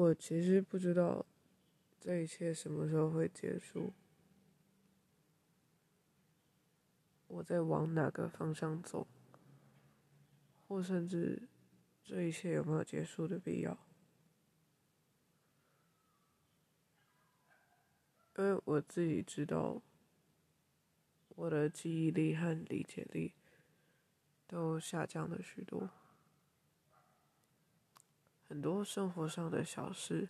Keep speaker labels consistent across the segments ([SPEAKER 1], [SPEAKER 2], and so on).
[SPEAKER 1] 我其实不知道这一切什么时候会结束，我在往哪个方向走，或甚至这一切有没有结束的必要？因为我自己知道，我的记忆力和理解力都下降了许多。很多生活上的小事，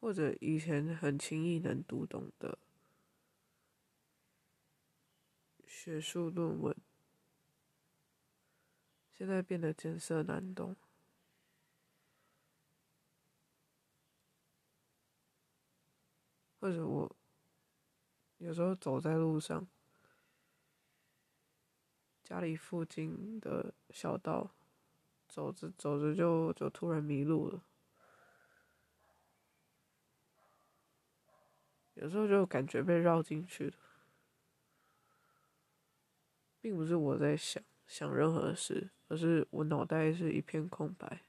[SPEAKER 1] 或者以前很轻易能读懂的学术论文，现在变得艰涩难懂。或者我有时候走在路上，家里附近的小道。走着走着就就突然迷路了，有时候就感觉被绕进去了，并不是我在想想任何事，而是我脑袋是一片空白，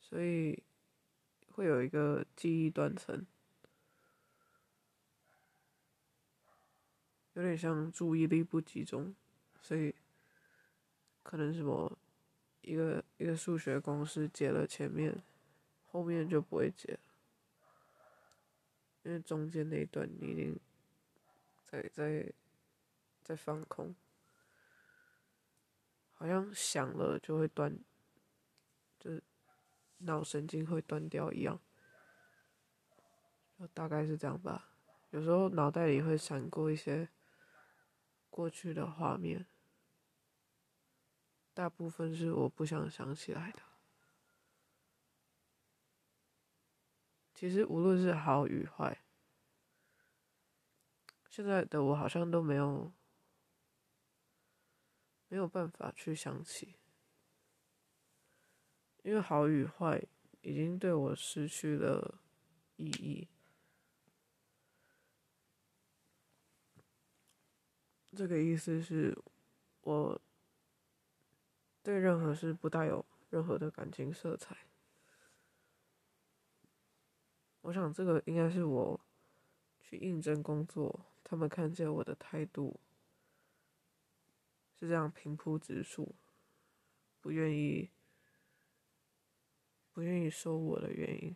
[SPEAKER 1] 所以会有一个记忆断层，有点像注意力不集中，所以。可能什么一个一个数学公式解了前面，后面就不会解，因为中间那一段你已经在在在放空，好像想了就会断，就是脑神经会断掉一样，就大概是这样吧。有时候脑袋里会闪过一些过去的画面。大部分是我不想想起来的。其实无论是好与坏，现在的我好像都没有没有办法去想起，因为好与坏已经对我失去了意义。这个意思是，我。对任何事不带有任何的感情色彩。我想这个应该是我去应征工作，他们看见我的态度是这样平铺直述，不愿意不愿意收我的原因，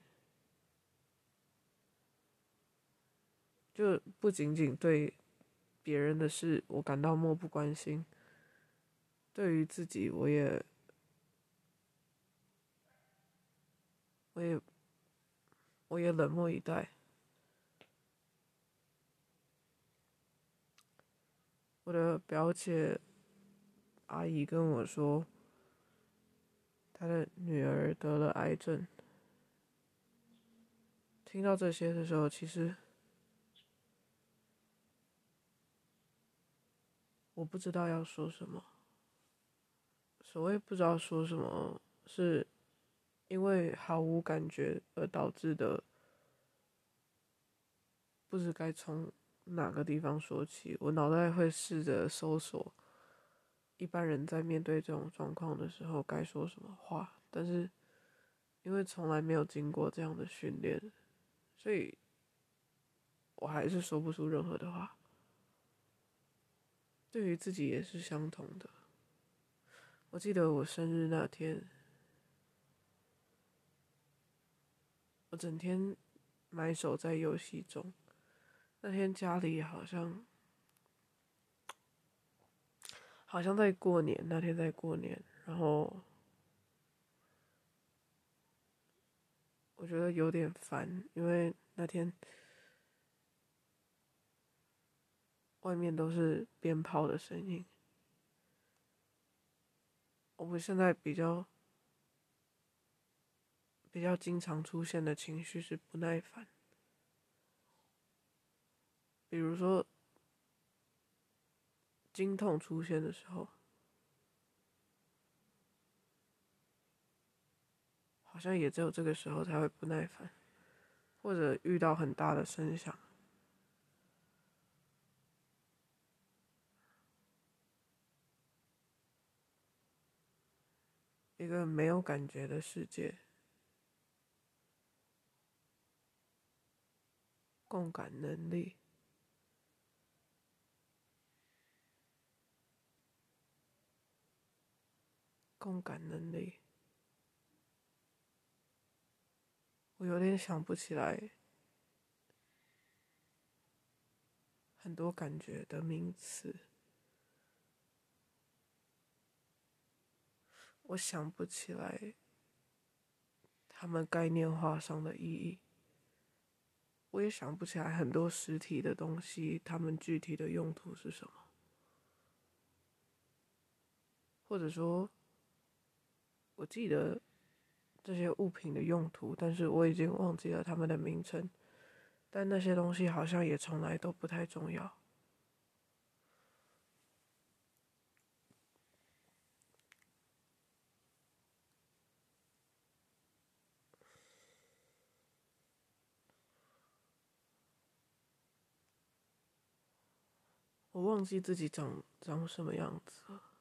[SPEAKER 1] 就不仅仅对别人的事我感到漠不关心。对于自己，我也，我也，我也冷漠以待。我的表姐阿姨跟我说，她的女儿得了癌症。听到这些的时候，其实我不知道要说什么。所谓不知道说什么，是因为毫无感觉而导致的，不知该从哪个地方说起。我脑袋会试着搜索，一般人在面对这种状况的时候该说什么话，但是因为从来没有经过这样的训练，所以我还是说不出任何的话。对于自己也是相同的。我记得我生日那天，我整天埋首在游戏中。那天家里好像好像在过年，那天在过年，然后我觉得有点烦，因为那天外面都是鞭炮的声音。我现在比较比较经常出现的情绪是不耐烦，比如说经痛出现的时候，好像也只有这个时候才会不耐烦，或者遇到很大的声响。一个没有感觉的世界，共感能力，共感能力，我有点想不起来很多感觉的名词。我想不起来他们概念化上的意义，我也想不起来很多实体的东西，他们具体的用途是什么，或者说，我记得这些物品的用途，但是我已经忘记了他们的名称，但那些东西好像也从来都不太重要。我忘记自己长长什么样子了。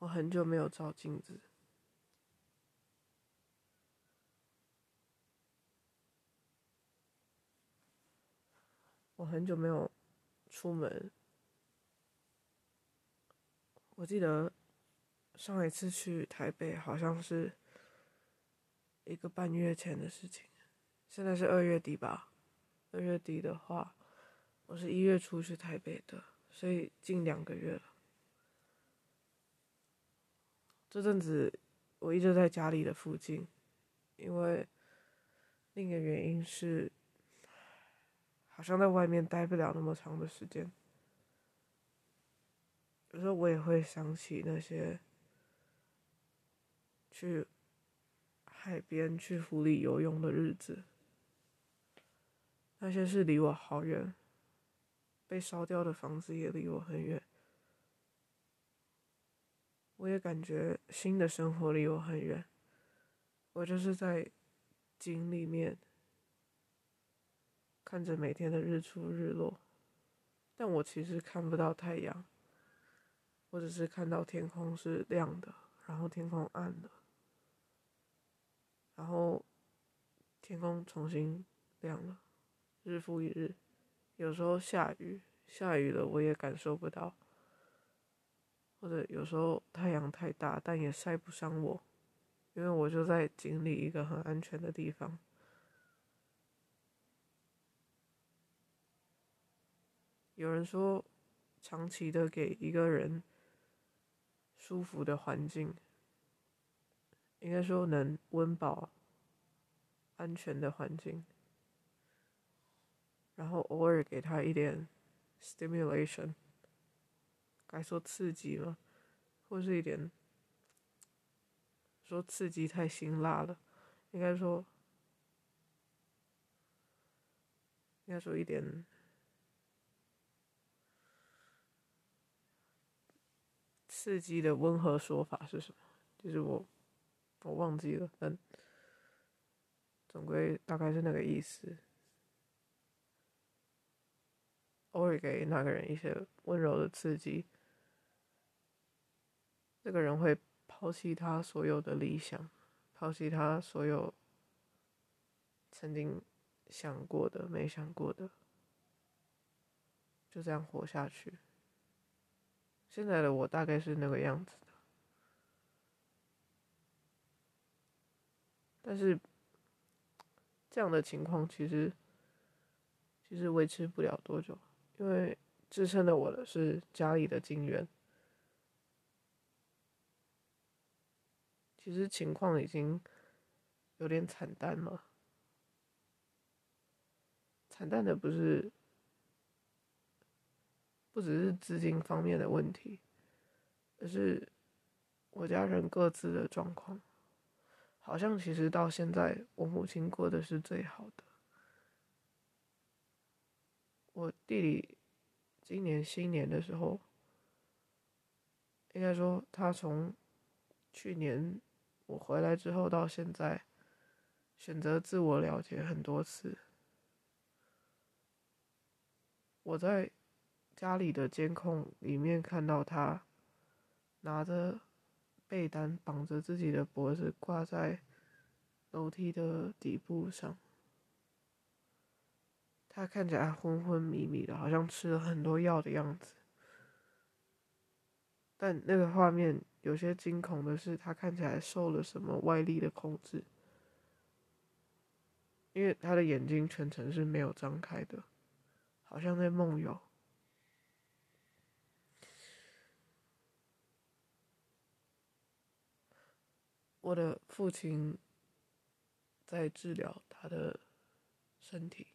[SPEAKER 1] 我很久没有照镜子。我很久没有出门。我记得上一次去台北好像是一个半月前的事情。现在是二月底吧？二月底的话。我是一月初去台北的，所以近两个月了。这阵子我一直在家里的附近，因为另一个原因是，好像在外面待不了那么长的时间。有时候我也会想起那些去海边、去湖里游泳的日子，那些是离我好远。被烧掉的房子也离我很远，我也感觉新的生活离我很远。我就是在井里面看着每天的日出日落，但我其实看不到太阳，我只是看到天空是亮的，然后天空暗了，然后天空重新亮了，日复一日。有时候下雨，下雨了我也感受不到，或者有时候太阳太大，但也晒不伤我，因为我就在井里一个很安全的地方。有人说，长期的给一个人舒服的环境，应该说能温饱、安全的环境。然后偶尔给他一点 stimulation，该说刺激吗？或是一点说刺激太辛辣了，应该说应该说一点刺激的温和说法是什么？就是我我忘记了，但总归大概是那个意思。偶尔给那个人一些温柔的刺激，这个人会抛弃他所有的理想，抛弃他所有曾经想过的、没想过的，就这样活下去。现在的我大概是那个样子的，但是这样的情况其实其实维持不了多久。因为支撑着我的是家里的金源，其实情况已经有点惨淡了。惨淡的不是，不只是资金方面的问题，而是我家人各自的状况。好像其实到现在，我母亲过得是最好的。我弟弟今年新年的时候，应该说他从去年我回来之后到现在，选择自我了结很多次。我在家里的监控里面看到他拿着被单绑着自己的脖子，挂在楼梯的底部上。他看起来昏昏迷迷的，好像吃了很多药的样子。但那个画面有些惊恐的是，他看起来受了什么外力的控制，因为他的眼睛全程是没有张开的，好像在梦游。我的父亲在治疗他的身体。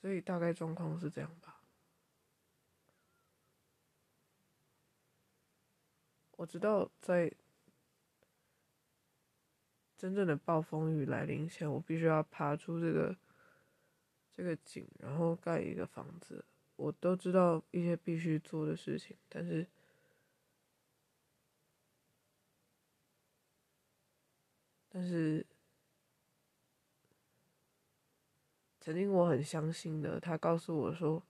[SPEAKER 1] 所以大概状况是这样吧。我知道在真正的暴风雨来临前，我必须要爬出这个这个井，然后盖一个房子。我都知道一些必须做的事情，但是，但是。曾经我很相信的，他告诉我说，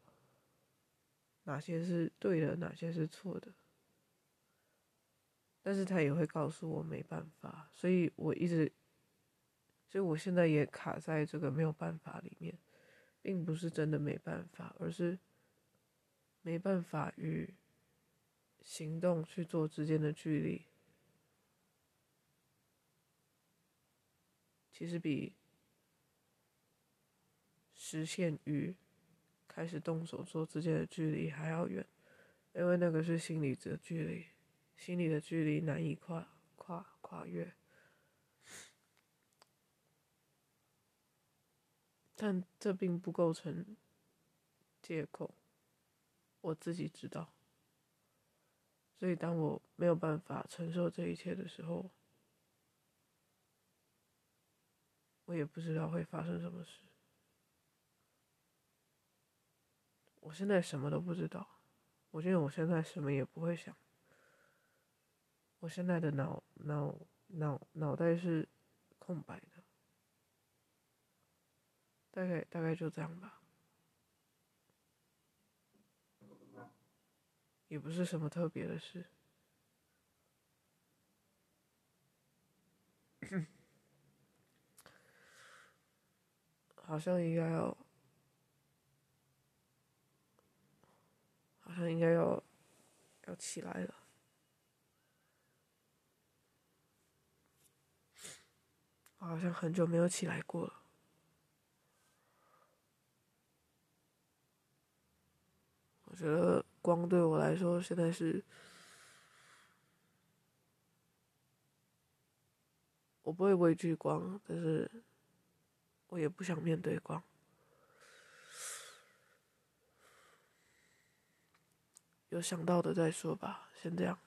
[SPEAKER 1] 哪些是对的，哪些是错的。但是他也会告诉我没办法，所以我一直，所以我现在也卡在这个没有办法里面，并不是真的没办法，而是没办法与行动去做之间的距离，其实比。实现与开始动手做之间的距离还要远，因为那个是心理的距离，心理的距离难以跨跨跨越。但这并不构成借口，我自己知道。所以当我没有办法承受这一切的时候，我也不知道会发生什么事。我现在什么都不知道，我觉得我现在什么也不会想。我现在的脑脑脑脑袋是空白的，大概大概就这样吧，也不是什么特别的事，好像应该要。好像应该要要起来了，我好像很久没有起来过了。我觉得光对我来说现在是，我不会畏惧光，但是我也不想面对光。有想到的再说吧，先这样。